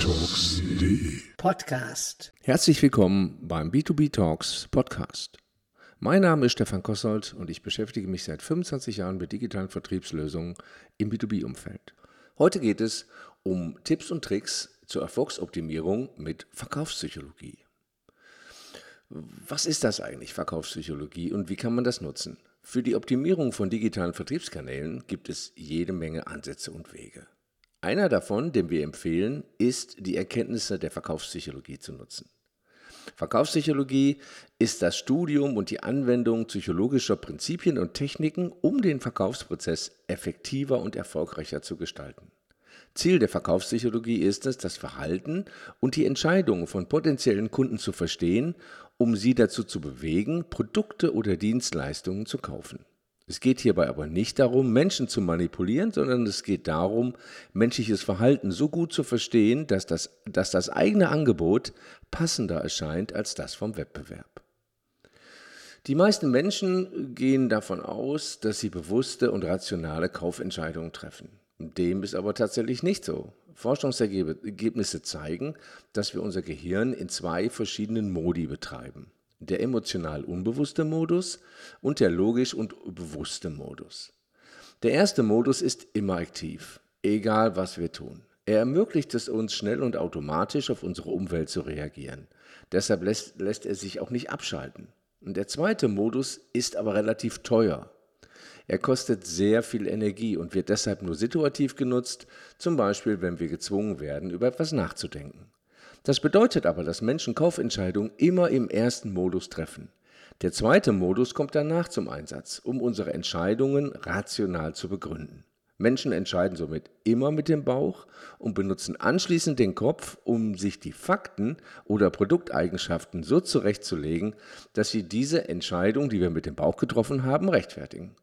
b2btalks.de Podcast. Herzlich willkommen beim B2B Talks Podcast. Mein Name ist Stefan Kossold und ich beschäftige mich seit 25 Jahren mit digitalen Vertriebslösungen im B2B-Umfeld. Heute geht es um Tipps und Tricks zur Erfolgsoptimierung mit Verkaufspsychologie. Was ist das eigentlich, Verkaufspsychologie, und wie kann man das nutzen? Für die Optimierung von digitalen Vertriebskanälen gibt es jede Menge Ansätze und Wege. Einer davon, den wir empfehlen, ist, die Erkenntnisse der Verkaufspsychologie zu nutzen. Verkaufspsychologie ist das Studium und die Anwendung psychologischer Prinzipien und Techniken, um den Verkaufsprozess effektiver und erfolgreicher zu gestalten. Ziel der Verkaufspsychologie ist es, das Verhalten und die Entscheidungen von potenziellen Kunden zu verstehen, um sie dazu zu bewegen, Produkte oder Dienstleistungen zu kaufen. Es geht hierbei aber nicht darum, Menschen zu manipulieren, sondern es geht darum, menschliches Verhalten so gut zu verstehen, dass das, dass das eigene Angebot passender erscheint als das vom Wettbewerb. Die meisten Menschen gehen davon aus, dass sie bewusste und rationale Kaufentscheidungen treffen. Dem ist aber tatsächlich nicht so. Forschungsergebnisse zeigen, dass wir unser Gehirn in zwei verschiedenen Modi betreiben der emotional unbewusste Modus und der logisch und bewusste Modus. Der erste Modus ist immer aktiv, egal was wir tun. Er ermöglicht es uns schnell und automatisch auf unsere Umwelt zu reagieren. Deshalb lässt, lässt er sich auch nicht abschalten. Und der zweite Modus ist aber relativ teuer. Er kostet sehr viel Energie und wird deshalb nur situativ genutzt, zum Beispiel wenn wir gezwungen werden, über etwas nachzudenken. Das bedeutet aber, dass Menschen Kaufentscheidungen immer im ersten Modus treffen. Der zweite Modus kommt danach zum Einsatz, um unsere Entscheidungen rational zu begründen. Menschen entscheiden somit immer mit dem Bauch und benutzen anschließend den Kopf, um sich die Fakten oder Produkteigenschaften so zurechtzulegen, dass sie diese Entscheidung, die wir mit dem Bauch getroffen haben, rechtfertigen.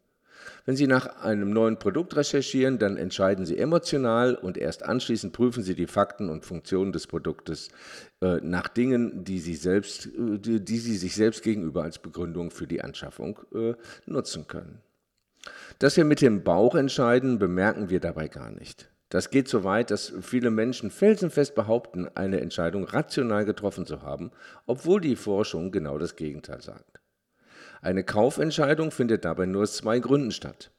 Wenn Sie nach einem neuen Produkt recherchieren, dann entscheiden Sie emotional und erst anschließend prüfen Sie die Fakten und Funktionen des Produktes äh, nach Dingen, die Sie, selbst, äh, die, Sie sich selbst gegenüber als Begründung für die Anschaffung äh, nutzen können. Dass wir mit dem Bauch entscheiden, bemerken wir dabei gar nicht. Das geht so weit, dass viele Menschen felsenfest behaupten, eine Entscheidung rational getroffen zu haben, obwohl die Forschung genau das Gegenteil sagt. Eine Kaufentscheidung findet dabei nur aus zwei Gründen statt.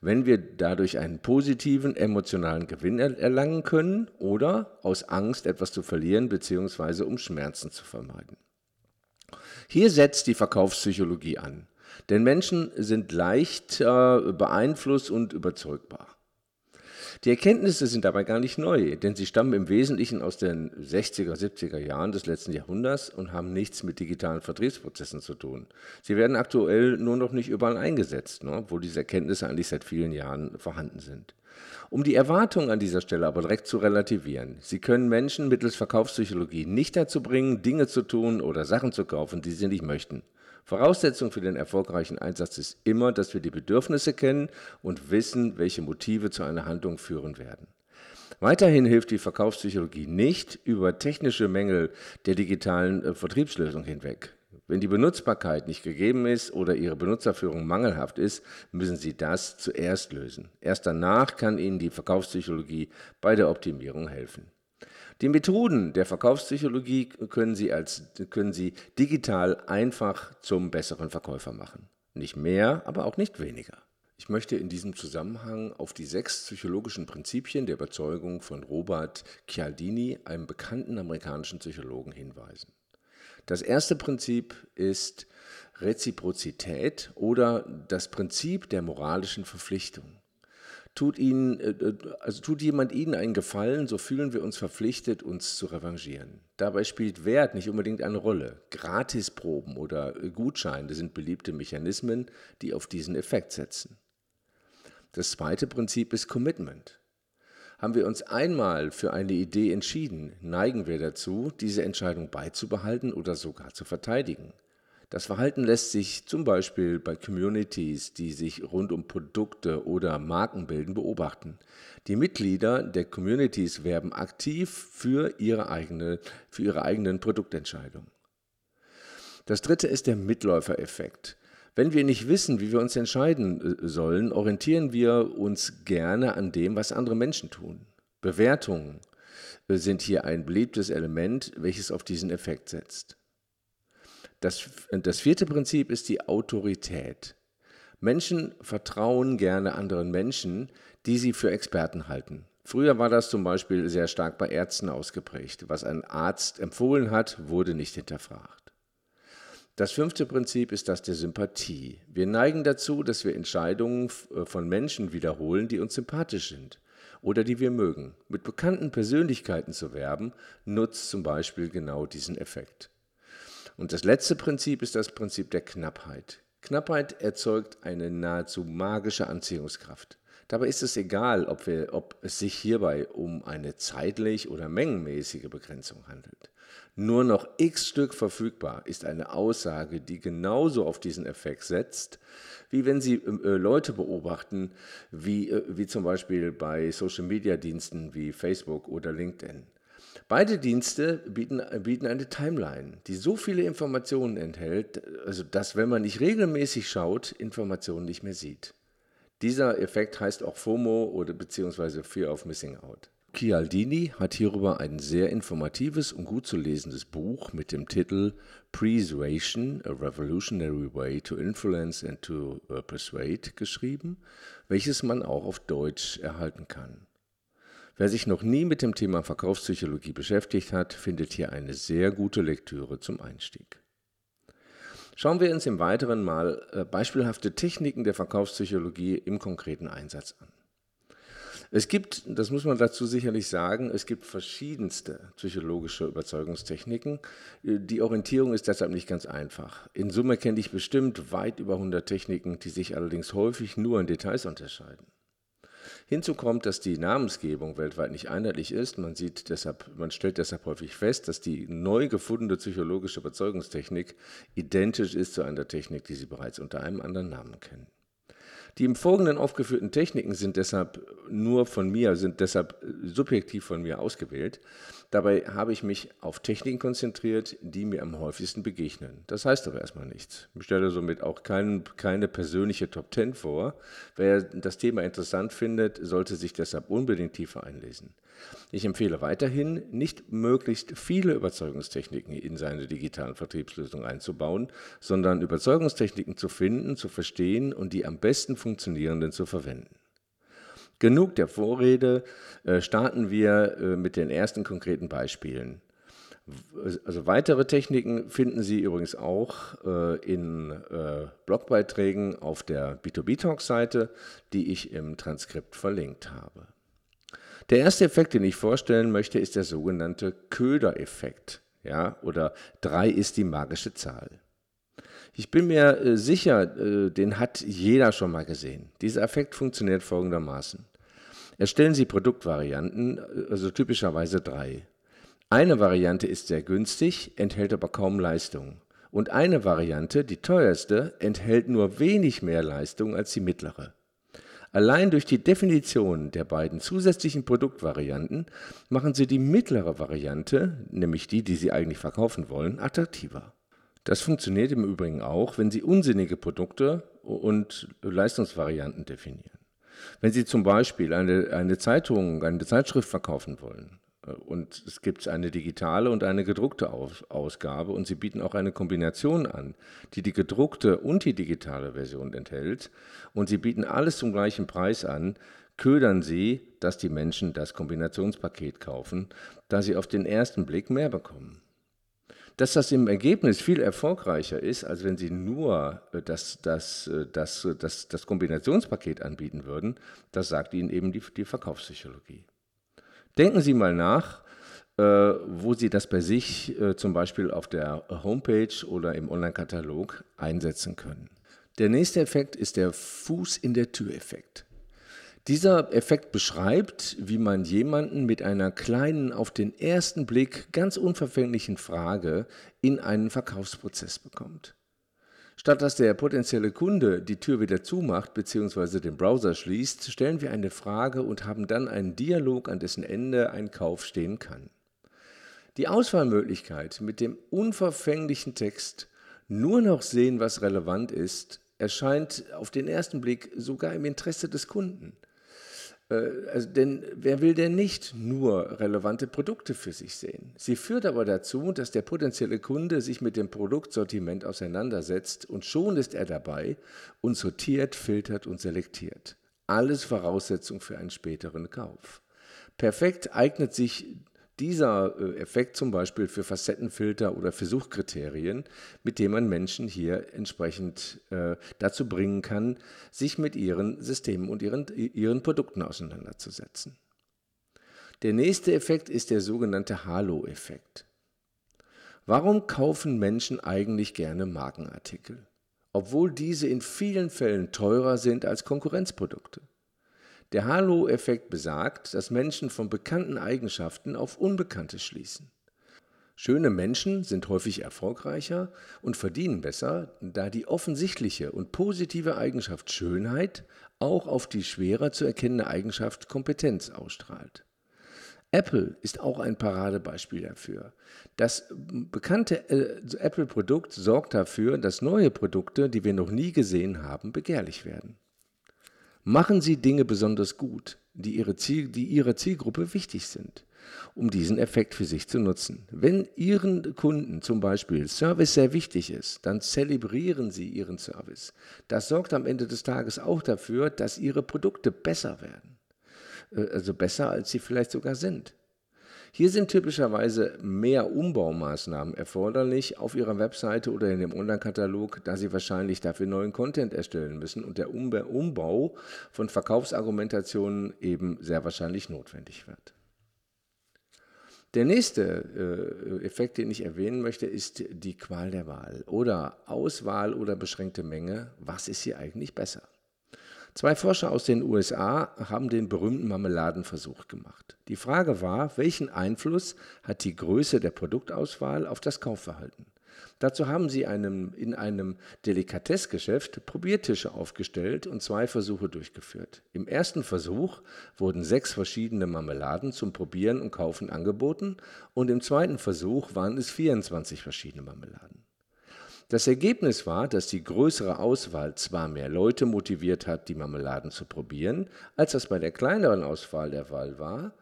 Wenn wir dadurch einen positiven emotionalen Gewinn erlangen können oder aus Angst etwas zu verlieren bzw. um Schmerzen zu vermeiden. Hier setzt die Verkaufspsychologie an, denn Menschen sind leicht äh, beeinflusst und überzeugbar. Die Erkenntnisse sind dabei gar nicht neu, denn sie stammen im Wesentlichen aus den 60er, 70er Jahren des letzten Jahrhunderts und haben nichts mit digitalen Vertriebsprozessen zu tun. Sie werden aktuell nur noch nicht überall eingesetzt, ne, obwohl diese Erkenntnisse eigentlich seit vielen Jahren vorhanden sind. Um die Erwartungen an dieser Stelle aber direkt zu relativieren. Sie können Menschen mittels Verkaufspsychologie nicht dazu bringen, Dinge zu tun oder Sachen zu kaufen, die sie nicht möchten. Voraussetzung für den erfolgreichen Einsatz ist immer, dass wir die Bedürfnisse kennen und wissen, welche Motive zu einer Handlung führen werden. Weiterhin hilft die Verkaufspsychologie nicht über technische Mängel der digitalen äh, Vertriebslösung hinweg. Wenn die Benutzbarkeit nicht gegeben ist oder Ihre Benutzerführung mangelhaft ist, müssen Sie das zuerst lösen. Erst danach kann Ihnen die Verkaufspsychologie bei der Optimierung helfen. Die Methoden der Verkaufspsychologie können Sie, als, können Sie digital einfach zum besseren Verkäufer machen. Nicht mehr, aber auch nicht weniger. Ich möchte in diesem Zusammenhang auf die sechs psychologischen Prinzipien der Überzeugung von Robert Cialdini, einem bekannten amerikanischen Psychologen, hinweisen. Das erste Prinzip ist Reziprozität oder das Prinzip der moralischen Verpflichtung. Tut, ihnen, äh, äh, also tut jemand ihnen einen Gefallen, so fühlen wir uns verpflichtet, uns zu revanchieren. Dabei spielt Wert nicht unbedingt eine Rolle. Gratisproben oder Gutscheine sind beliebte Mechanismen, die auf diesen Effekt setzen. Das zweite Prinzip ist Commitment. Haben wir uns einmal für eine Idee entschieden, neigen wir dazu, diese Entscheidung beizubehalten oder sogar zu verteidigen. Das Verhalten lässt sich zum Beispiel bei Communities, die sich rund um Produkte oder Marken bilden, beobachten. Die Mitglieder der Communities werben aktiv für ihre, eigene, für ihre eigenen Produktentscheidungen. Das dritte ist der Mitläufereffekt. Wenn wir nicht wissen, wie wir uns entscheiden äh, sollen, orientieren wir uns gerne an dem, was andere Menschen tun. Bewertungen, äh, sind hier ein beliebtes Element, welches auf diesen Effekt setzt. Das, das vierte Prinzip ist die Autorität. Menschen vertrauen gerne anderen Menschen, die sie für Experten halten. Früher war das zum Beispiel sehr stark bei Ärzten ausgeprägt. Was ein Arzt empfohlen hat, wurde nicht hinterfragt. Das fünfte Prinzip ist das der Sympathie. Wir neigen dazu, dass wir Entscheidungen äh, von Menschen wiederholen, die uns sympathisch sind oder die wir mögen. Mit bekannten Persönlichkeiten zu werben, nutzt zum Beispiel genau diesen Effekt. Und das letzte Prinzip ist das Prinzip der Knappheit. Knappheit erzeugt eine nahezu magische Anziehungskraft. Dabei ist es egal, ob, wir, ob es sich hierbei um eine zeitlich oder mengenmäßige Begrenzung handelt. Nur noch x Stück verfügbar ist eine Aussage, die genauso auf diesen Effekt setzt, wie wenn Sie äh, Leute beobachten, wie, äh, wie zum Beispiel bei Social-Media-Diensten wie Facebook oder LinkedIn. Beide Dienste bieten, bieten eine Timeline, die so viele Informationen enthält, also dass, wenn man nicht regelmäßig schaut, Informationen nicht mehr sieht. Dieser Effekt heißt auch FOMO oder beziehungsweise Fear of Missing Out. Chialdini hat hierüber ein sehr informatives und gut zu lesendes Buch mit dem Titel Persuasion, a Revolutionary Way to Influence and to uh, Persuade geschrieben, welches man auch auf Deutsch erhalten kann. Wer sich noch nie mit dem Thema Verkaufspsychologie beschäftigt hat, findet hier eine sehr gute Lektüre zum Einstieg. Schauen wir uns im Weiteren mal äh, beispielhafte Techniken der Verkaufspsychologie im konkreten Einsatz an. Es gibt, das muss man dazu sicherlich sagen, es gibt verschiedenste psychologische Überzeugungstechniken. Äh, die Orientierung ist deshalb nicht ganz einfach. In Summe kenne ich bestimmt weit über 100 Techniken, die sich allerdings häufig nur in Details unterscheiden. Hinzu kommt, dass die Namensgebung weltweit nicht einheitlich ist. Man, sieht deshalb, man stellt deshalb häufig fest, dass die neu gefundene psychologische Überzeugungstechnik identisch ist zu einer Technik, die Sie bereits unter einem anderen Namen kennen. Die im Folgenden aufgeführten Techniken sind deshalb nur von mir, sind deshalb subjektiv von mir ausgewählt. Dabei habe ich mich auf Techniken konzentriert, die mir am häufigsten begegnen. Das heißt aber erstmal nichts. Ich stelle somit auch kein, keine persönliche Top 10 vor. Wer das Thema interessant findet, sollte sich deshalb unbedingt tiefer einlesen. Ich empfehle weiterhin, nicht möglichst viele Überzeugungstechniken in seine digitalen Vertriebslösungen einzubauen, sondern Überzeugungstechniken zu finden, zu verstehen und die am besten funktionierenden zu verwenden. Genug der Vorrede, äh, starten wir äh, mit den ersten konkreten Beispielen. Also weitere Techniken finden Sie übrigens auch äh, in Blogbeiträgen auf der B2B-Talk-Seite, die ich im Transkript verlinkt habe. Der erste Effekt, den ich vorstellen möchte, ist der sogenannte Köder-Effekt. Ja, oder 3 ist die magische Zahl. Ich bin mir sicher, den hat jeder schon mal gesehen. Dieser Effekt funktioniert folgendermaßen. Erstellen Sie Produktvarianten, also typischerweise drei. Eine Variante ist sehr günstig, enthält aber kaum Leistung. Und eine Variante, die teuerste, enthält nur wenig mehr Leistung als die mittlere. Allein durch die Definition der beiden zusätzlichen Produktvarianten machen Sie die mittlere Variante, nämlich die, die Sie eigentlich verkaufen wollen, attraktiver. Das funktioniert im Übrigen auch, wenn Sie unsinnige Produkte und Leistungsvarianten definieren. Wenn Sie zum Beispiel eine, eine Zeitung, eine Zeitschrift verkaufen wollen und es gibt eine digitale und eine gedruckte Ausgabe und Sie bieten auch eine Kombination an, die die gedruckte und die digitale Version enthält und Sie bieten alles zum gleichen Preis an, ködern Sie, dass die Menschen das Kombinationspaket kaufen, da sie auf den ersten Blick mehr bekommen. Dass das im Ergebnis viel erfolgreicher ist, als wenn Sie nur äh, das, das, äh, das, äh, das, das Kombinationspaket anbieten würden, das sagt Ihnen eben die, die Verkaufspsychologie. Denken Sie mal nach, wo Sie das bei sich zum Beispiel auf der Homepage oder im Online-Katalog einsetzen können. Der nächste Effekt ist der Fuß in der Tür-Effekt. Dieser Effekt beschreibt, wie man jemanden mit einer kleinen, auf den ersten Blick ganz unverfänglichen Frage in einen Verkaufsprozess bekommt. Statt dass der potenzielle Kunde die Tür wieder zumacht bzw. den Browser schließt, stellen wir eine Frage und haben dann einen Dialog, an dessen Ende ein Kauf stehen kann. Die Auswahlmöglichkeit mit dem unverfänglichen Text nur noch sehen, was relevant ist, erscheint auf den ersten Blick sogar im Interesse des Kunden. Äh, also denn wer will denn nicht nur relevante Produkte für sich sehen? Sie führt aber dazu, dass der potenzielle Kunde sich mit dem Produktsortiment auseinandersetzt und schon ist er dabei und sortiert, filtert und selektiert. Alles Voraussetzung für einen späteren Kauf. Perfekt eignet sich dieser äh, Effekt zum Beispiel für Facettenfilter oder für Suchkriterien, mit denen man Menschen hier entsprechend äh, dazu bringen kann, sich mit ihren Systemen und ihren, ihren Produkten auseinanderzusetzen. Der nächste Effekt ist der sogenannte Halo-Effekt. Warum kaufen Menschen eigentlich gerne Markenartikel, obwohl diese in vielen Fällen teurer sind als Konkurrenzprodukte? Der Halo-Effekt besagt, dass Menschen von bekannten Eigenschaften auf Unbekannte schließen. Schöne Menschen sind häufig erfolgreicher und verdienen besser, da die offensichtliche und positive Eigenschaft Schönheit auch auf die schwerer zu erkennende Eigenschaft Kompetenz ausstrahlt. Apple ist auch ein Paradebeispiel dafür. Das bekannte äh, Apple-Produkt sorgt dafür, dass neue Produkte, die wir noch nie gesehen haben, begehrlich werden. Machen Sie Dinge besonders gut, die, ihre Ziel, die Ihrer Zielgruppe wichtig sind, um diesen Effekt für sich zu nutzen. Wenn Ihren Kunden zum Beispiel Service sehr wichtig ist, dann zelebrieren Sie Ihren Service. Das sorgt am Ende des Tages auch dafür, dass Ihre Produkte besser werden. Äh, also besser, als sie vielleicht sogar sind. Hier sind typischerweise mehr Umbaumaßnahmen erforderlich auf Ihrer Webseite oder in dem Online-Katalog, da Sie wahrscheinlich dafür neuen Content erstellen müssen und der Umbau von Verkaufsargumentationen eben sehr wahrscheinlich notwendig wird. Der nächste äh, Effekt, den ich erwähnen möchte, ist die Qual der Wahl oder Auswahl oder beschränkte Menge. Was ist hier eigentlich besser? Zwei Forscher aus den USA haben den berühmten Marmeladenversuch gemacht. Die Frage war, welchen Einfluss hat die Größe der Produktauswahl auf das Kaufverhalten? Dazu haben sie einem, in einem Delikatessgeschäft Probiertische aufgestellt und zwei Versuche durchgeführt. Im ersten Versuch wurden sechs verschiedene Marmeladen zum Probieren und Kaufen angeboten und im zweiten Versuch waren es 24 verschiedene Marmeladen. Das Ergebnis war, dass die größere Auswahl zwar mehr Leute motiviert hat, die Marmeladen zu probieren, als das bei der kleineren Auswahl der Fall war,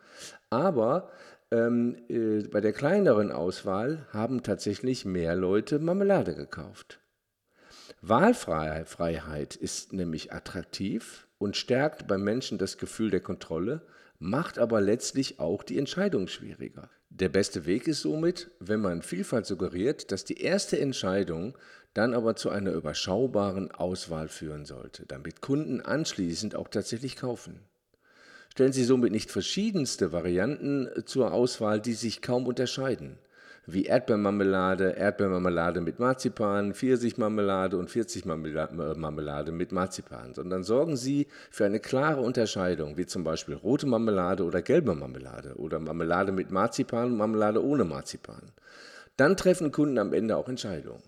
aber ähm, äh, bei der kleineren Auswahl haben tatsächlich mehr Leute Marmelade gekauft. Wahlfreiheit ist nämlich attraktiv und stärkt beim Menschen das Gefühl der Kontrolle, macht aber letztlich auch die Entscheidung schwieriger. Der beste Weg ist somit, wenn man Vielfalt suggeriert, dass die erste Entscheidung dann aber zu einer überschaubaren Auswahl führen sollte, damit Kunden anschließend auch tatsächlich kaufen. Stellen Sie somit nicht verschiedenste Varianten zur Auswahl, die sich kaum unterscheiden wie Erdbeermarmelade, Erdbeermarmelade mit Marzipan, Pfirsichmarmelade und Pfirsichmarmelade mit Marzipan, sondern sorgen Sie für eine klare Unterscheidung, wie zum Beispiel rote Marmelade oder gelbe Marmelade oder Marmelade mit Marzipan und Marmelade ohne Marzipan. Dann treffen Kunden am Ende auch Entscheidungen.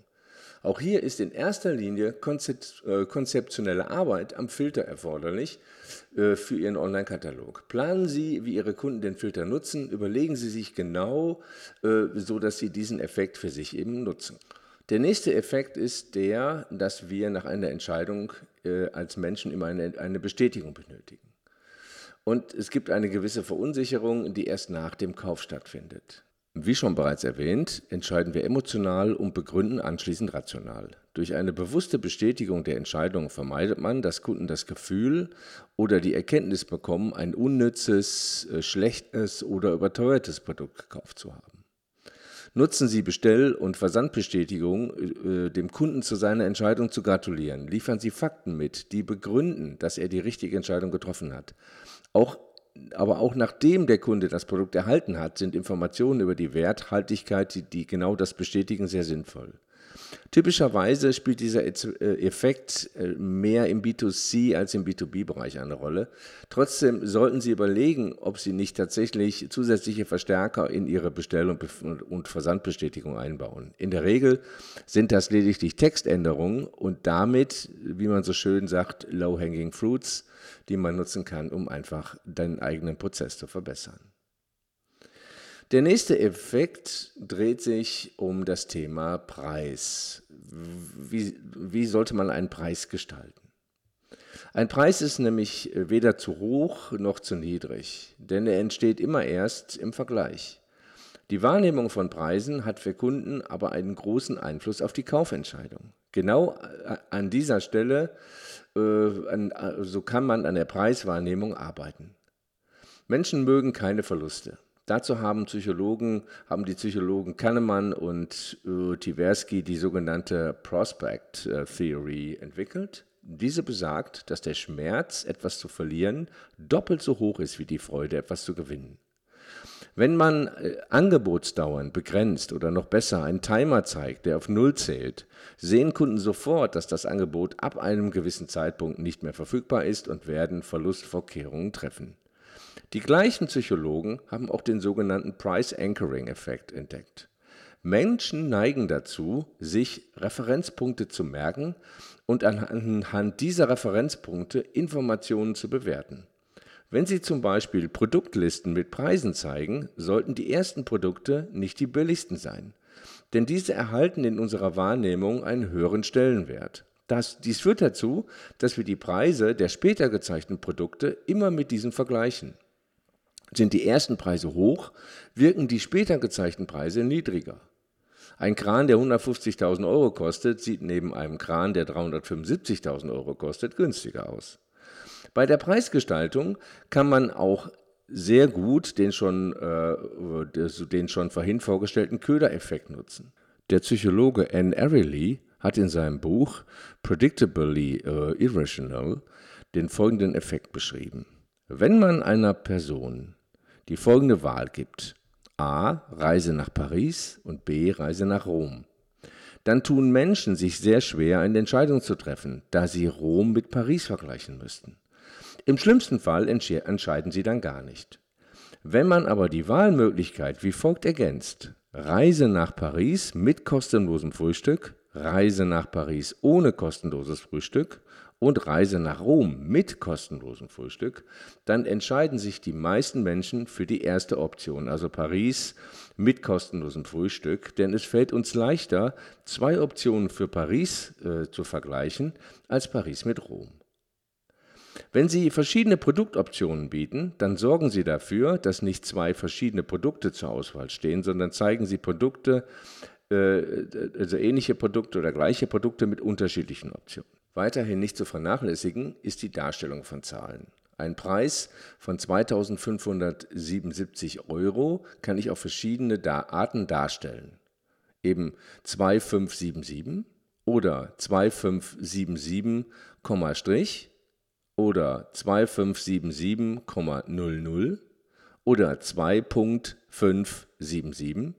Auch hier ist in erster Linie äh, konzeptionelle Arbeit am Filter erforderlich äh, für Ihren Online-Katalog. Planen Sie, wie Ihre Kunden den Filter nutzen, überlegen Sie sich genau, äh, so dass Sie diesen Effekt für sich eben nutzen. Der nächste Effekt ist der, dass wir nach einer Entscheidung als Menschen immer eine, eine Bestätigung benötigen. Und es gibt eine gewisse Verunsicherung, die erst nach dem Kauf stattfindet. Wie schon bereits erwähnt, entscheiden wir emotional und begründen anschließend rational. Durch eine bewusste Bestätigung der Entscheidung vermeidet man, dass Kunden das Gefühl oder die Erkenntnis bekommen, ein unnützes, äh, schlechtes oder überteuertes Produkt gekauft zu haben. Nutzen Sie Bestell- und Versandbestätigung, äh, dem Kunden zu seiner Entscheidung zu gratulieren. Liefern Sie Fakten mit, die begründen, dass er die richtige Entscheidung getroffen hat. Auch aber auch nachdem der Kunde das Produkt erhalten hat, sind Informationen über die Werthaltigkeit, die, die genau das bestätigen, sehr sinnvoll. Typischerweise spielt dieser äh, Effekt äh, mehr im B2C als im B2B-Bereich eine Rolle. Trotzdem sollten Sie überlegen, ob Sie nicht tatsächlich zusätzliche Verstärker in Ihre Bestell- und Versandbestätigung einbauen. In der Regel sind das lediglich Textänderungen und damit, wie man so schön sagt, low-hanging fruits, die man nutzen kann, um einfach deinen eigenen Prozess zu verbessern. Der nächste Effekt dreht sich um das Thema Preis. Wie, wie sollte man einen Preis gestalten? Ein Preis ist nämlich weder zu hoch noch zu niedrig, denn er entsteht immer erst im Vergleich. Die Wahrnehmung von Preisen hat für Kunden aber einen großen Einfluss auf die Kaufentscheidung. Genau äh, an dieser Stelle, äh, so kann man an der Preiswahrnehmung arbeiten. Menschen mögen keine Verluste. Dazu haben Psychologen, haben die Psychologen Kahnemann und äh, Tversky die sogenannte Prospect Theory entwickelt. Diese besagt, dass der Schmerz, etwas zu verlieren, doppelt so hoch ist wie die Freude, etwas zu gewinnen. Wenn man äh, Angebotsdauern begrenzt oder noch besser einen Timer zeigt, der auf Null zählt, sehen Kunden sofort, dass das Angebot ab einem gewissen Zeitpunkt nicht mehr verfügbar ist und werden Verlustvorkehrungen treffen. Die gleichen Psychologen haben auch den sogenannten Price Anchoring Effekt entdeckt. Menschen neigen dazu, sich Referenzpunkte zu merken und anhand dieser Referenzpunkte Informationen zu bewerten. Wenn Sie zum Beispiel Produktlisten mit Preisen zeigen, sollten die ersten Produkte nicht die billigsten sein, denn diese erhalten in unserer Wahrnehmung einen höheren Stellenwert. Das, dies führt dazu, dass wir die Preise der später gezeigten Produkte immer mit diesen vergleichen. Sind die ersten Preise hoch, wirken die später gezeigten Preise niedriger. Ein Kran, der 150.000 Euro kostet, sieht neben einem Kran, der 375.000 Euro kostet, günstiger aus. Bei der Preisgestaltung kann man auch sehr gut den schon, äh, den schon vorhin vorgestellten Ködereffekt nutzen. Der Psychologe Anne Arely hat in seinem Buch Predictably uh, Irrational den folgenden Effekt beschrieben. Wenn man einer Person die folgende Wahl gibt, A. Reise nach Paris und B. Reise nach Rom, dann tun Menschen sich sehr schwer, eine Entscheidung zu treffen, da sie Rom mit Paris vergleichen müssten. Im schlimmsten Fall entscheiden sie dann gar nicht. Wenn man aber die Wahlmöglichkeit wie folgt ergänzt, Reise nach Paris mit kostenlosem Frühstück, Reise nach Paris ohne kostenloses Frühstück und Reise nach Rom mit kostenlosem Frühstück, dann entscheiden sich die meisten Menschen für die erste Option, also Paris mit kostenlosem Frühstück, denn es fällt uns leichter, zwei Optionen für Paris äh, zu vergleichen, als Paris mit Rom. Wenn Sie verschiedene Produktoptionen bieten, dann sorgen Sie dafür, dass nicht zwei verschiedene Produkte zur Auswahl stehen, sondern zeigen Sie Produkte, äh, also ähnliche Produkte oder gleiche Produkte mit unterschiedlichen Optionen. Weiterhin nicht zu vernachlässigen ist die Darstellung von Zahlen. Ein Preis von 2577 Euro kann ich auf verschiedene Arten darstellen. Eben 2577 oder 2577, Strich oder 2577,00 oder 2.577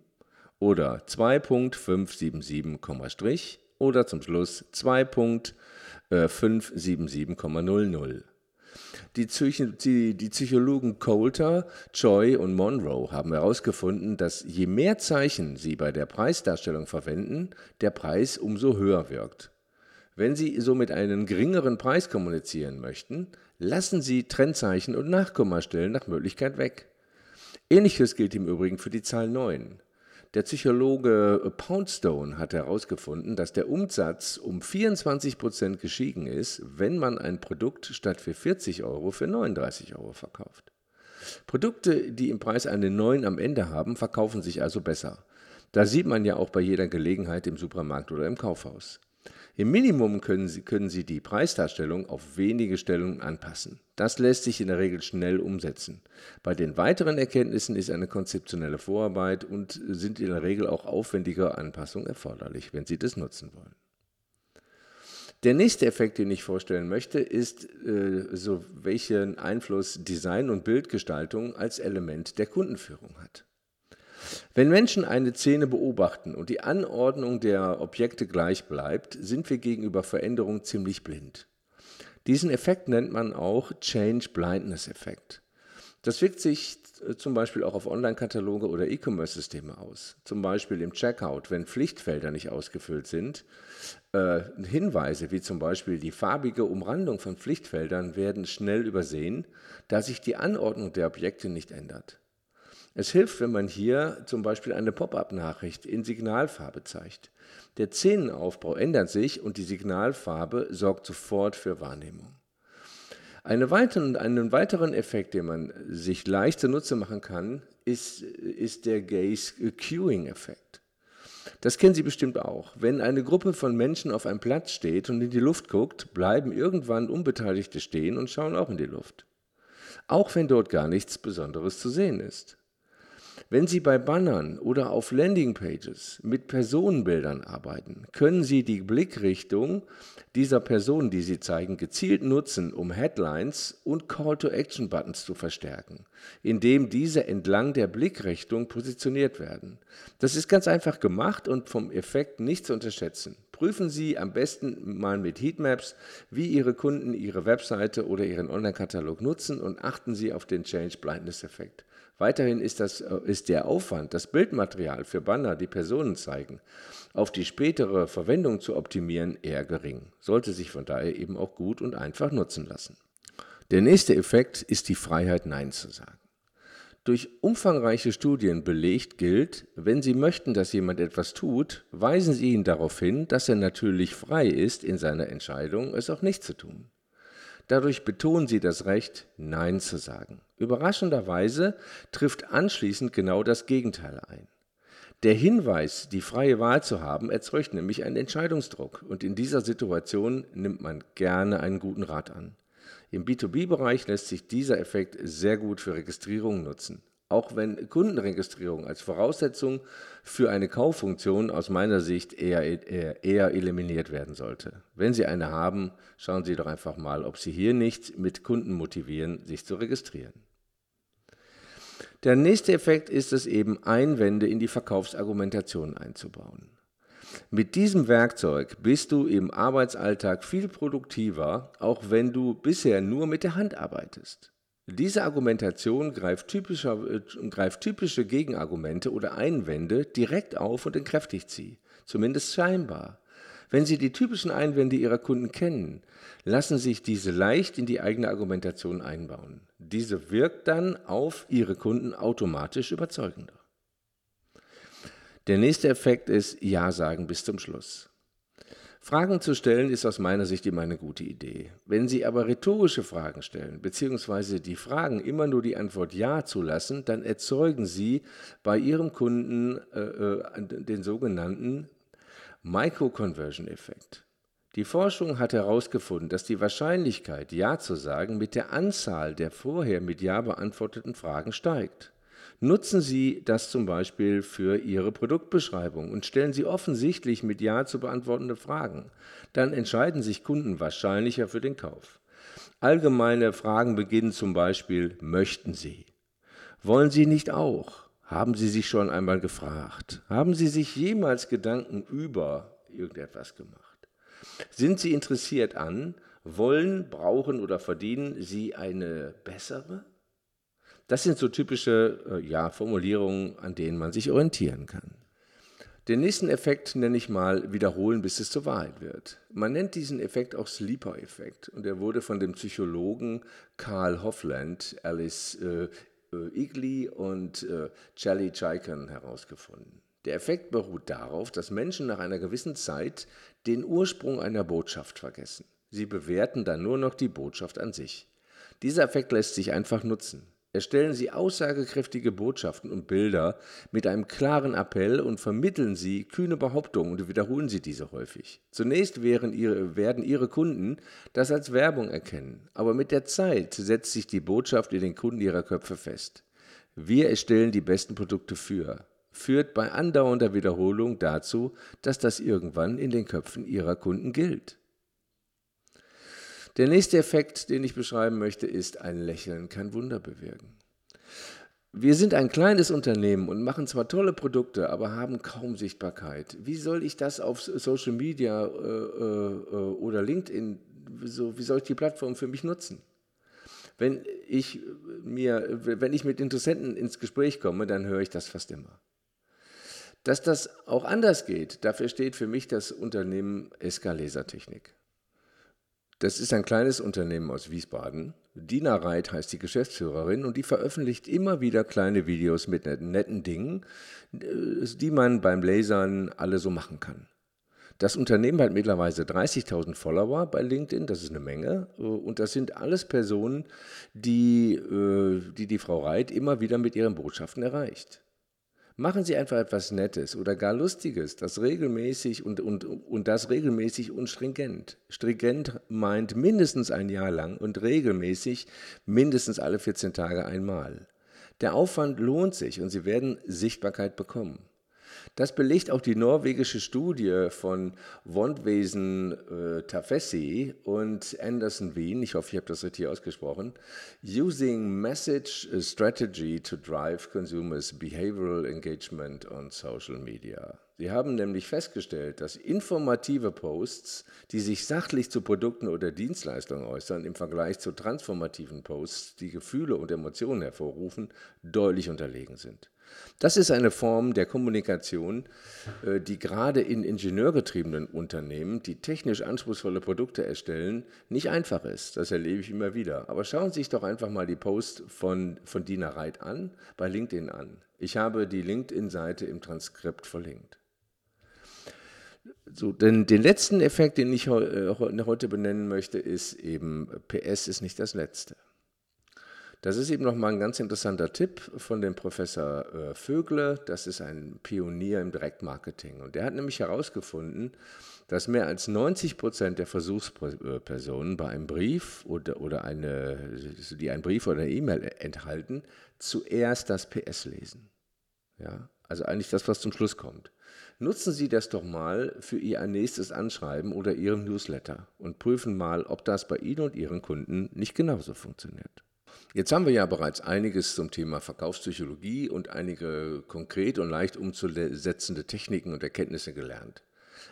oder 2.577, Strich oder zum Schluss 2.577,00. Die, die, die, Psychologen Coulter, Choi und Monroe haben herausgefunden, dass je mehr Zeichen sie bei der Preisdarstellung verwenden, der Preis umso höher wirkt. Wenn Sie somit einen geringeren Preis kommunizieren möchten, lassen Sie Trennzeichen und Nachkommastellen nach Möglichkeit weg. Ähnliches gilt im Übrigen für die Zahl 9. Der Psychologe Poundstone hat herausgefunden, dass der Umsatz um 24 Prozent gestiegen ist, wenn man ein Produkt statt für 40 Euro für 39 Euro verkauft. Produkte, die im Preis eine 9 am Ende haben, verkaufen sich also besser. Da sieht man ja auch bei jeder Gelegenheit im Supermarkt oder im Kaufhaus. Im Minimum können Sie, können Sie die Preisdarstellung auf wenige Stellungen anpassen. Das lässt sich in der Regel schnell umsetzen. Bei den weiteren Erkenntnissen ist eine konzeptionelle Vorarbeit und sind in der Regel auch aufwendige Anpassungen erforderlich, wenn Sie das nutzen wollen. Der nächste Effekt, den ich vorstellen möchte, ist, äh, so welchen Einfluss Design und Bildgestaltung als Element der Kundenführung hat. Wenn Menschen eine Szene beobachten und die Anordnung der Objekte gleich bleibt, sind wir gegenüber Veränderungen ziemlich blind. Diesen Effekt nennt man auch Change Blindness Effekt. Das wirkt sich äh, zum Beispiel auch auf Online-Kataloge oder E-Commerce-Systeme aus. Zum Beispiel im Checkout, wenn Pflichtfelder nicht ausgefüllt sind. Äh, Hinweise wie zum Beispiel die farbige Umrandung von Pflichtfeldern werden schnell übersehen, da sich die Anordnung der Objekte nicht ändert. Es hilft, wenn man hier zum Beispiel eine Pop-up-Nachricht in Signalfarbe zeigt. Der Szenenaufbau ändert sich und die Signalfarbe sorgt sofort für Wahrnehmung. Eine weiteren, einen weiteren Effekt, den man sich leicht zunutze machen kann, ist, ist der Gaze-Queuing-Effekt. Das kennen Sie bestimmt auch. Wenn eine Gruppe von Menschen auf einem Platz steht und in die Luft guckt, bleiben irgendwann Unbeteiligte stehen und schauen auch in die Luft. Auch wenn dort gar nichts Besonderes zu sehen ist. Wenn Sie bei Bannern oder auf Landingpages mit Personenbildern arbeiten, können Sie die Blickrichtung dieser Personen, die Sie zeigen, gezielt nutzen, um Headlines und Call-to-Action-Buttons zu verstärken, indem diese entlang der Blickrichtung positioniert werden. Das ist ganz einfach gemacht und vom Effekt nicht zu unterschätzen. Prüfen Sie am besten mal mit Heatmaps, wie Ihre Kunden Ihre Webseite oder Ihren Online-Katalog nutzen und achten Sie auf den Change Blindness-Effekt. Weiterhin ist, das, äh, ist der Aufwand, das Bildmaterial für Banner, die Personen zeigen, auf die spätere Verwendung zu optimieren, eher gering, sollte sich von daher eben auch gut und einfach nutzen lassen. Der nächste Effekt ist die Freiheit, Nein zu sagen. Durch umfangreiche Studien belegt gilt, wenn Sie möchten, dass jemand etwas tut, weisen Sie ihn darauf hin, dass er natürlich frei ist in seiner Entscheidung, es auch nicht zu tun. Dadurch betonen sie das Recht, Nein zu sagen. Überraschenderweise trifft anschließend genau das Gegenteil ein. Der Hinweis, die freie Wahl zu haben, erzeugt nämlich einen Entscheidungsdruck und in dieser Situation nimmt man gerne einen guten Rat an. Im B2B-Bereich lässt sich dieser Effekt sehr gut für Registrierungen nutzen auch wenn Kundenregistrierung als Voraussetzung für eine Kauffunktion aus meiner Sicht eher, eher, eher, eliminiert werden sollte. Wenn Sie eine haben, schauen Sie doch einfach mal, ob Sie hier nicht mit Kunden motivieren, sich zu registrieren. Der nächste Effekt ist es eben, Einwände in die Verkaufsargumentation einzubauen. Mit diesem Werkzeug bist du im Arbeitsalltag viel produktiver, auch wenn du bisher nur mit der Hand arbeitest. Diese Argumentation greift, typischer, äh, greift typische Gegenargumente oder Einwände direkt auf und entkräftigt sie, zumindest scheinbar. Wenn Sie die typischen Einwände Ihrer Kunden kennen, lassen sich diese leicht in die eigene Argumentation einbauen. Diese wirkt dann auf Ihre Kunden automatisch überzeugender. Der nächste Effekt ist Ja sagen bis zum Schluss. Fragen zu stellen ist aus meiner Sicht immer eine gute Idee. Wenn Sie aber rhetorische Fragen stellen, beziehungsweise die Fragen immer nur die Antwort Ja zulassen, dann erzeugen Sie bei Ihrem Kunden äh, äh den sogenannten Micro-Conversion-Effekt. Die Forschung hat herausgefunden, dass die Wahrscheinlichkeit, Ja zu sagen, mit der Anzahl der vorher mit Ja beantworteten Fragen steigt. Nutzen Sie das zum Beispiel für Ihre Produktbeschreibung und stellen Sie offensichtlich mit Ja zu beantwortende Fragen. Dann entscheiden sich Kunden wahrscheinlicher für den Kauf. Allgemeine Fragen beginnen zum Beispiel, möchten Sie? Wollen Sie nicht auch? Haben Sie sich schon einmal gefragt? Haben Sie sich jemals Gedanken über irgendetwas gemacht? Sind Sie interessiert an, wollen, brauchen oder verdienen Sie eine bessere? Das sind so typische äh, ja, Formulierungen, an denen man sich orientieren kann. Den nächsten Effekt nenne ich mal wiederholen, bis es zur Wahrheit wird. Man nennt diesen Effekt auch Sleeper-Effekt und er wurde von dem Psychologen Karl Hoffland, Alice äh, äh, Igli und äh, Charlie Chaikin herausgefunden. Der Effekt beruht darauf, dass Menschen nach einer gewissen Zeit den Ursprung einer Botschaft vergessen. Sie bewerten dann nur noch die Botschaft an sich. Dieser Effekt lässt sich einfach nutzen. Erstellen Sie aussagekräftige Botschaften und Bilder mit einem klaren Appell und vermitteln Sie kühne Behauptungen und wiederholen Sie diese häufig. Zunächst ihre, werden Ihre Kunden das als Werbung erkennen, aber mit der Zeit setzt sich die Botschaft in den Kunden ihrer Köpfe fest. Wir erstellen die besten Produkte für, führt bei andauernder Wiederholung dazu, dass das irgendwann in den Köpfen Ihrer Kunden gilt. Der nächste Effekt, den ich beschreiben möchte, ist, ein Lächeln kann Wunder bewirken. Wir sind ein kleines Unternehmen und machen zwar tolle Produkte, aber haben kaum Sichtbarkeit. Wie soll ich das auf Social Media äh, äh, oder LinkedIn, so, wie soll ich die Plattform für mich nutzen? Wenn ich, mir, wenn ich mit Interessenten ins Gespräch komme, dann höre ich das fast immer. Dass das auch anders geht, dafür steht für mich das Unternehmen SK Lasertechnik. Das ist ein kleines Unternehmen aus Wiesbaden. Dina Reit heißt die Geschäftsführerin und die veröffentlicht immer wieder kleine Videos mit netten, Dingen, äh, die man beim Lasern alle so machen kann. Das Unternehmen hat mittlerweile 30.000 Follower bei LinkedIn, das ist eine Menge. Und das sind alles Personen, die äh, die, die Frau Reit immer wieder mit ihren Botschaften erreicht. Machen Sie einfach etwas Nettes oder gar Lustiges, das regelmäßig und, und, und das regelmäßig und stringent. Stringent meint mindestens ein Jahr lang und regelmäßig mindestens alle 14 Tage einmal. Der Aufwand lohnt sich und Sie werden Sichtbarkeit bekommen. Das belegt auch die norwegische Studie von Wondwesen äh, Tafessi und Anderson Wien, ich hoffe, ich habe das richtig ausgesprochen, Using Message Strategy to Drive Consumers Behavioral Engagement on Social Media. Sie haben nämlich festgestellt, dass informative Posts, die sich sachlich zu Produkten oder Dienstleistungen äußern, im Vergleich zu transformativen Posts, die Gefühle und Emotionen hervorrufen, deutlich unterlegen sind. Das ist eine Form der Kommunikation, äh, die gerade in ingenieurgetriebenen Unternehmen, die technisch anspruchsvolle Produkte erstellen, nicht einfach ist. Das erlebe ich immer wieder. Aber schauen Sie sich doch einfach mal die Post von, von Dina Reit an, bei LinkedIn an. Ich habe die LinkedIn-Seite im Transkript verlinkt. So, denn den letzten Effekt, den ich äh, heute benennen möchte, ist eben, PS ist nicht das Letzte. Das ist eben nochmal ein ganz interessanter Tipp von dem Professor äh, Vögle. Das ist ein Pionier im Direktmarketing. Und der hat nämlich herausgefunden, dass mehr als 90 Prozent der Versuchspersonen bei einem Brief oder, oder eine, die einen Brief oder eine E-Mail enthalten, zuerst das PS lesen. Ja, also eigentlich das, was zum Schluss kommt. Nutzen Sie das doch mal für Ihr nächstes Anschreiben oder Ihren Newsletter und prüfen mal, ob das bei Ihnen und Ihren Kunden nicht genauso funktioniert. Jetzt haben wir ja bereits einiges zum Thema Verkaufspsychologie und einige konkret und leicht umzusetzende Techniken und Erkenntnisse gelernt.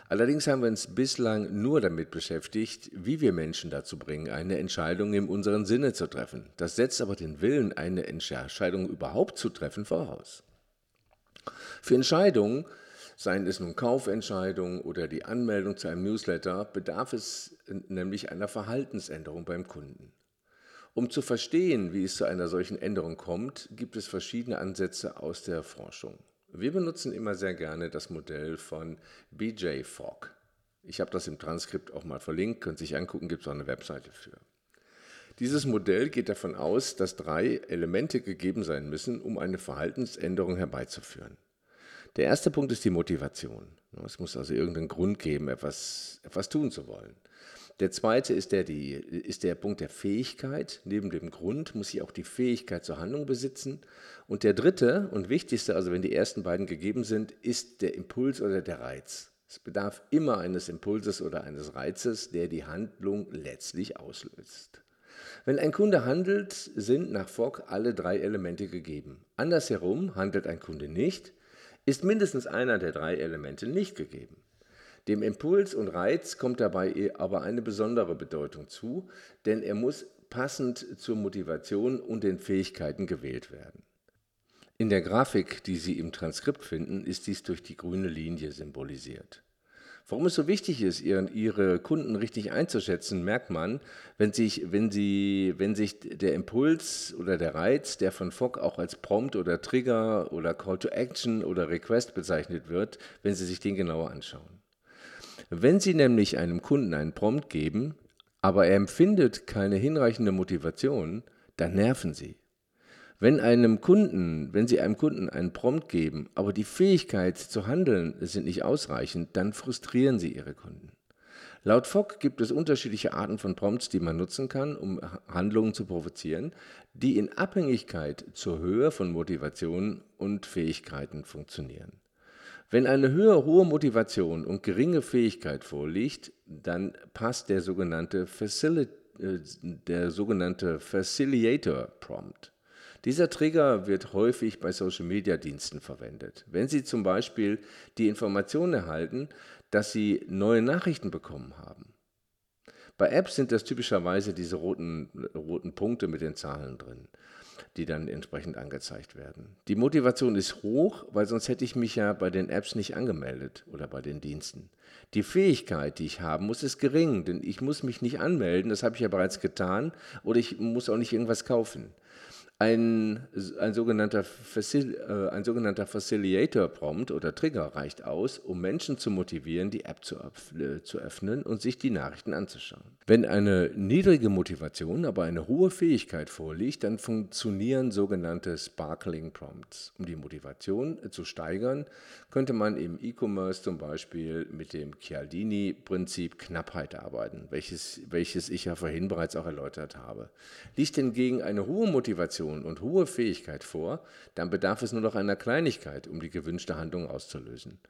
Allerdings haben wir uns bislang nur damit beschäftigt, wie wir Menschen dazu bringen, eine Entscheidung in unserem Sinne zu treffen. Das setzt aber den Willen, eine Entscheidung überhaupt zu treffen, voraus. Für Entscheidungen, seien es nun Kaufentscheidungen oder die Anmeldung zu einem Newsletter, bedarf es nämlich einer Verhaltensänderung beim Kunden. Um zu verstehen, wie es zu einer solchen Änderung kommt, gibt es verschiedene Ansätze aus der Forschung. Wir benutzen immer sehr gerne das Modell von BJ Fogg. Ich habe das im Transkript auch mal verlinkt, könnt sich angucken, gibt es auch eine Webseite für. Dieses Modell geht davon aus, dass drei Elemente gegeben sein müssen, um eine Verhaltensänderung herbeizuführen. Der erste Punkt ist die Motivation. Es muss also irgendeinen Grund geben, etwas, etwas tun zu wollen. Der zweite ist der, die, ist der Punkt der Fähigkeit. Neben dem Grund muss ich auch die Fähigkeit zur Handlung besitzen. Und der dritte und wichtigste, also wenn die ersten beiden gegeben sind, ist der Impuls oder der Reiz. Es bedarf immer eines Impulses oder eines Reizes, der die Handlung letztlich auslöst. Wenn ein Kunde handelt, sind nach Fogg alle drei Elemente gegeben. Andersherum handelt ein Kunde nicht, ist mindestens einer der drei Elemente nicht gegeben. Dem Impuls und Reiz kommt dabei aber eine besondere Bedeutung zu, denn er muss passend zur Motivation und den Fähigkeiten gewählt werden. In der Grafik, die Sie im Transkript finden, ist dies durch die grüne Linie symbolisiert. Warum es so wichtig ist, Ihre Kunden richtig einzuschätzen, merkt man, wenn sich, wenn, sie, wenn sich der Impuls oder der Reiz, der von Fogg auch als Prompt oder Trigger oder Call to Action oder Request bezeichnet wird, wenn Sie sich den genauer anschauen. Wenn Sie nämlich einem Kunden einen Prompt geben, aber er empfindet keine hinreichende Motivation, dann nerven Sie. Wenn einem Kunden, wenn Sie einem Kunden einen Prompt geben, aber die Fähigkeit zu handeln sind nicht ausreichend, dann frustrieren Sie Ihre Kunden. Laut Fogg gibt es unterschiedliche Arten von Prompts, die man nutzen kann, um Handlungen zu provozieren, die in Abhängigkeit zur Höhe von Motivation und Fähigkeiten funktionieren. Wenn eine höhere hohe Motivation und geringe Fähigkeit vorliegt, dann passt der sogenannte, Facil äh, der sogenannte Facilitator Prompt. Dieser Trigger wird häufig bei Social-Media-Diensten verwendet. Wenn Sie zum Beispiel die Information erhalten, dass Sie neue Nachrichten bekommen haben. Bei Apps sind das typischerweise diese roten, roten Punkte mit den Zahlen drin die dann entsprechend angezeigt werden. Die Motivation ist hoch, weil sonst hätte ich mich ja bei den Apps nicht angemeldet oder bei den Diensten. Die Fähigkeit, die ich haben muss, ist gering, denn ich muss mich nicht anmelden, das habe ich ja bereits getan, oder ich muss auch nicht irgendwas kaufen. Ein, ein, sogenannter äh, ein sogenannter Facilitator-Prompt oder Trigger reicht aus, um Menschen zu motivieren, die App zu, äh, zu öffnen und sich die Nachrichten anzuschauen. Wenn eine niedrige Motivation, aber eine hohe Fähigkeit vorliegt, dann funktionieren sogenannte Sparkling Prompts. Um die Motivation äh, zu steigern, könnte man im E-Commerce zum Beispiel mit dem Chialdini-Prinzip Knappheit arbeiten, welches, welches ich ja vorhin bereits auch erläutert habe. Liegt hingegen eine hohe Motivation und hohe Fähigkeit vor, dann bedarf es nur noch einer Kleinigkeit, um die gewünschte Handlung auszulösen.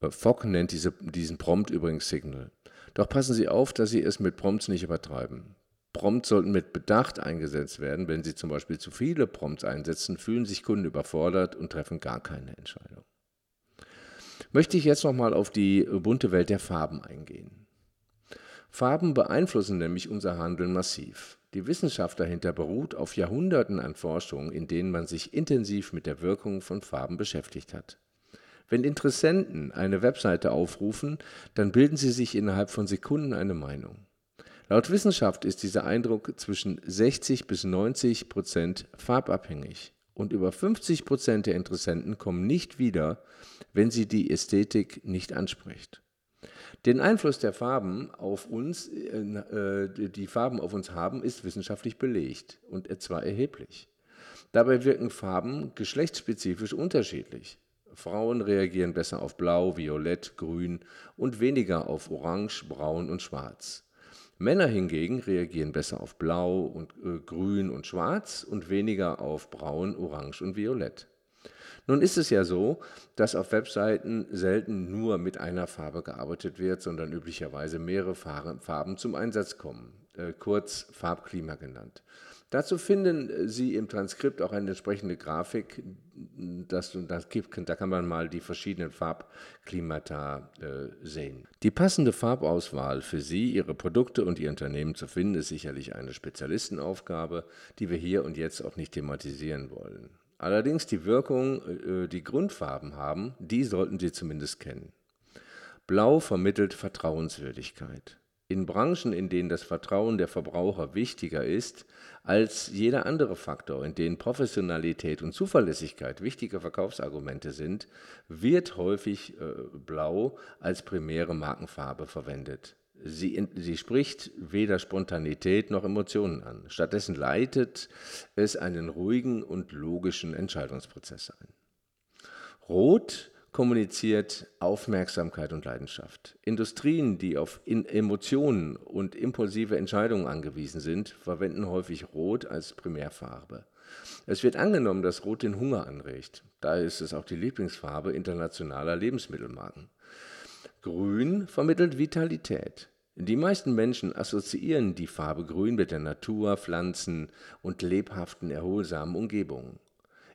Äh, Fogg nennt diese, diesen Prompt übrigens Signal. Doch passen Sie auf, dass Sie es mit Prompts nicht übertreiben. Prompts sollten mit Bedacht eingesetzt werden. Wenn Sie zum Beispiel zu viele Prompts einsetzen, fühlen sich Kunden überfordert und treffen gar keine Entscheidung. Möchte ich jetzt nochmal auf die bunte Welt der Farben eingehen. Farben beeinflussen nämlich unser Handeln massiv. Die Wissenschaft dahinter beruht auf Jahrhunderten an Forschung, in denen man sich intensiv mit der Wirkung von Farben beschäftigt hat. Wenn Interessenten eine Webseite aufrufen, dann bilden sie sich innerhalb von Sekunden eine Meinung. Laut Wissenschaft ist dieser Eindruck zwischen 60 bis 90 Prozent farbabhängig und über 50 Prozent der Interessenten kommen nicht wieder, wenn sie die Ästhetik nicht anspricht. Den Einfluss der Farben auf uns, äh, äh, die Farben auf uns haben, ist wissenschaftlich belegt und zwar erheblich. Dabei wirken Farben geschlechtsspezifisch unterschiedlich. Frauen reagieren besser auf Blau, Violett, Grün und weniger auf Orange, Braun und Schwarz. Männer hingegen reagieren besser auf Blau und äh, Grün und Schwarz und weniger auf Braun, Orange und Violett. Nun ist es ja so, dass auf Webseiten selten nur mit einer Farbe gearbeitet wird, sondern üblicherweise mehrere Farben zum Einsatz kommen, äh, kurz Farbklima genannt. Dazu finden Sie im Transkript auch eine entsprechende Grafik, das, das gibt, da kann man mal die verschiedenen Farbklimata äh, sehen. Die passende Farbauswahl für Sie, Ihre Produkte und Ihr Unternehmen zu finden, ist sicherlich eine Spezialistenaufgabe, die wir hier und jetzt auch nicht thematisieren wollen. Allerdings die Wirkung, äh, die Grundfarben haben, die sollten Sie zumindest kennen. Blau vermittelt Vertrauenswürdigkeit. In Branchen, in denen das Vertrauen der Verbraucher wichtiger ist als jeder andere Faktor, in denen Professionalität und Zuverlässigkeit wichtige Verkaufsargumente sind, wird häufig äh, Blau als primäre Markenfarbe verwendet. Sie, sie, spricht weder Spontanität noch Emotionen an. Stattdessen leitet es einen ruhigen und logischen Entscheidungsprozess ein. Rot kommuniziert Aufmerksamkeit und Leidenschaft. Industrien, die auf Emotionen und impulsive Entscheidungen angewiesen sind, verwenden häufig Rot als Primärfarbe. Es wird angenommen, dass Rot den Hunger anregt. Daher ist es auch die Lieblingsfarbe internationaler Lebensmittelmarken. Grün vermittelt Vitalität. Die meisten Menschen assoziieren die Farbe Grün mit der Natur, Pflanzen und lebhaften, erholsamen Umgebungen.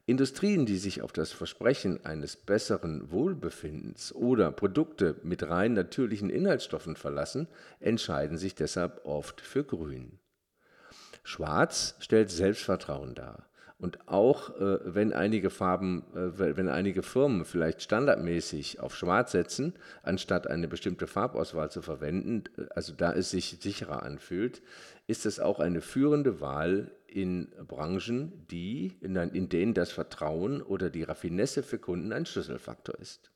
Industrien, die sich auf das Versprechen eines besseren Wohlbefindens oder Produkte mit rein natürlichen Inhaltsstoffen verlassen, entscheiden sich deshalb oft für Grün. Schwarz stellt Selbstvertrauen dar. Und auch äh, wenn einige Farben, äh, wenn einige Firmen vielleicht standardmäßig auf Schwarz setzen, anstatt eine bestimmte Farbauswahl zu verwenden, äh, also da es sich sicherer anfühlt, ist es auch eine führende Wahl in Branchen, die, in, denen das Vertrauen oder die Raffinesse für Kunden ein Schlüsselfaktor ist.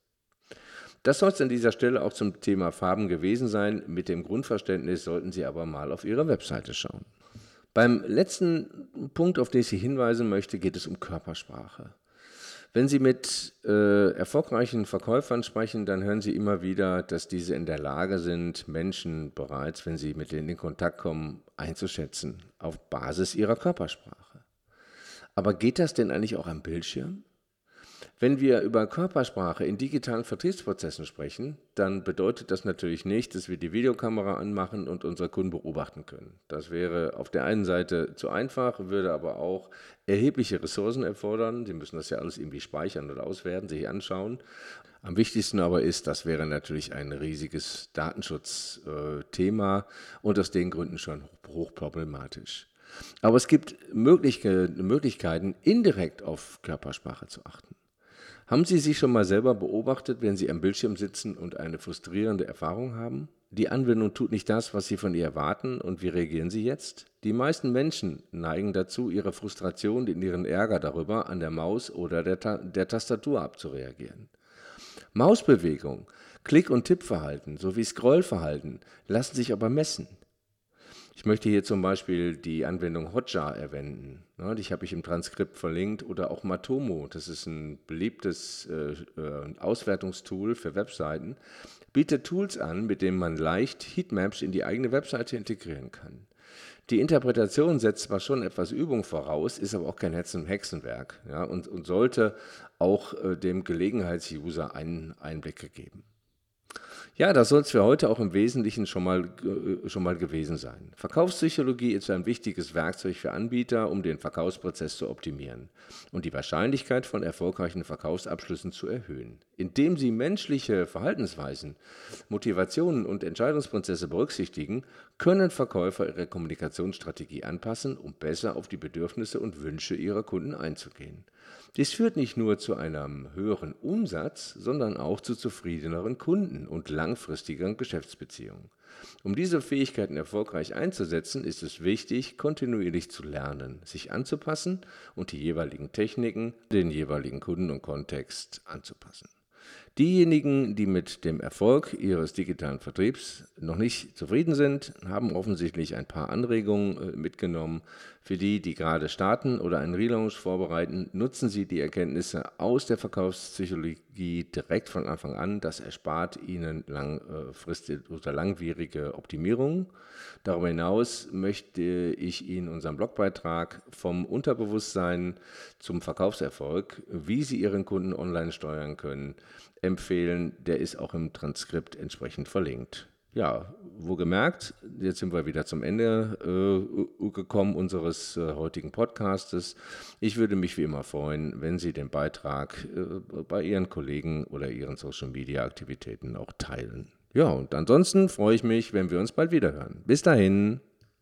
Das soll es an dieser Stelle auch zum Thema Farben gewesen sein. Mit dem Grundverständnis sollten Sie aber mal auf Ihre Webseite schauen. Beim letzten Punkt, auf den ich Sie hinweisen möchte, geht es um Körpersprache. Wenn Sie mit äh, erfolgreichen Verkäufern sprechen, dann hören Sie immer wieder, dass diese in der Lage sind, Menschen bereits, wenn sie mit denen in Kontakt kommen, einzuschätzen auf Basis ihrer Körpersprache. Aber geht das denn eigentlich auch am Bildschirm? Wenn wir über Körpersprache in digitalen Vertriebsprozessen sprechen, dann bedeutet das natürlich nicht, dass wir die Videokamera anmachen und unsere Kunden beobachten können. Das wäre auf der einen Seite zu einfach, würde aber auch erhebliche Ressourcen erfordern. Sie müssen das ja alles irgendwie speichern oder auswerten, sich anschauen. Am wichtigsten aber ist, das wäre natürlich ein riesiges Datenschutzthema und aus den Gründen schon hochproblematisch. Aber es gibt Möglichkeiten, indirekt auf Körpersprache zu achten. Haben Sie sich schon mal selber beobachtet, wenn Sie am Bildschirm sitzen und eine frustrierende Erfahrung haben? Die Anwendung tut nicht das, was Sie von ihr erwarten, und wie reagieren Sie jetzt? Die meisten Menschen neigen dazu, ihre Frustration und ihren Ärger darüber an der Maus oder der, Ta der Tastatur abzureagieren. Mausbewegung, Klick- und Tippverhalten sowie Scrollverhalten lassen sich aber messen. Ich möchte hier zum Beispiel die Anwendung Hotjar erwähnen. Ja, die habe ich im Transkript verlinkt. Oder auch Matomo, das ist ein beliebtes äh, äh, Auswertungstool für Webseiten, bietet Tools an, mit denen man leicht Heatmaps in die eigene Webseite integrieren kann. Die Interpretation setzt zwar schon etwas Übung voraus, ist aber auch kein Hexenwerk ja, und, und sollte auch äh, dem Gelegenheitsuser einen Einblick geben. Ja, das soll es für heute auch im Wesentlichen schon mal, äh, schon mal gewesen sein. Verkaufspsychologie ist ein wichtiges Werkzeug für Anbieter, um den Verkaufsprozess zu optimieren und die Wahrscheinlichkeit von erfolgreichen Verkaufsabschlüssen zu erhöhen. Indem sie menschliche Verhaltensweisen, Motivationen und Entscheidungsprozesse berücksichtigen, können Verkäufer ihre Kommunikationsstrategie anpassen, um besser auf die Bedürfnisse und Wünsche ihrer Kunden einzugehen. Dies führt nicht nur zu einem höheren Umsatz, sondern auch zu zufriedeneren Kunden und langfristigeren Geschäftsbeziehungen. Um diese Fähigkeiten erfolgreich einzusetzen, ist es wichtig, kontinuierlich zu lernen, sich anzupassen und die jeweiligen Techniken den jeweiligen Kunden und Kontext anzupassen. Diejenigen, die mit dem Erfolg ihres digitalen Vertriebs noch nicht zufrieden sind, haben offensichtlich ein paar Anregungen äh, mitgenommen. Für die, die gerade starten oder einen Relaunch vorbereiten, nutzen Sie die Erkenntnisse aus der Verkaufspsychologie direkt von Anfang an. Das erspart Ihnen langfristige oder langwierige Optimierungen. Darüber hinaus möchte ich Ihnen unseren Blogbeitrag vom Unterbewusstsein zum Verkaufserfolg, wie Sie Ihren Kunden online steuern können, empfehlen. Der ist auch im Transkript entsprechend verlinkt. Ja, wo gemerkt, jetzt sind wir wieder zum Ende äh, gekommen unseres äh, heutigen Podcastes. Ich würde mich wie immer freuen, wenn Sie den Beitrag äh, bei Ihren Kollegen oder Ihren Social-Media-Aktivitäten auch teilen. Ja, und ansonsten freue ich mich, wenn wir uns bald wieder hören. Bis dahin.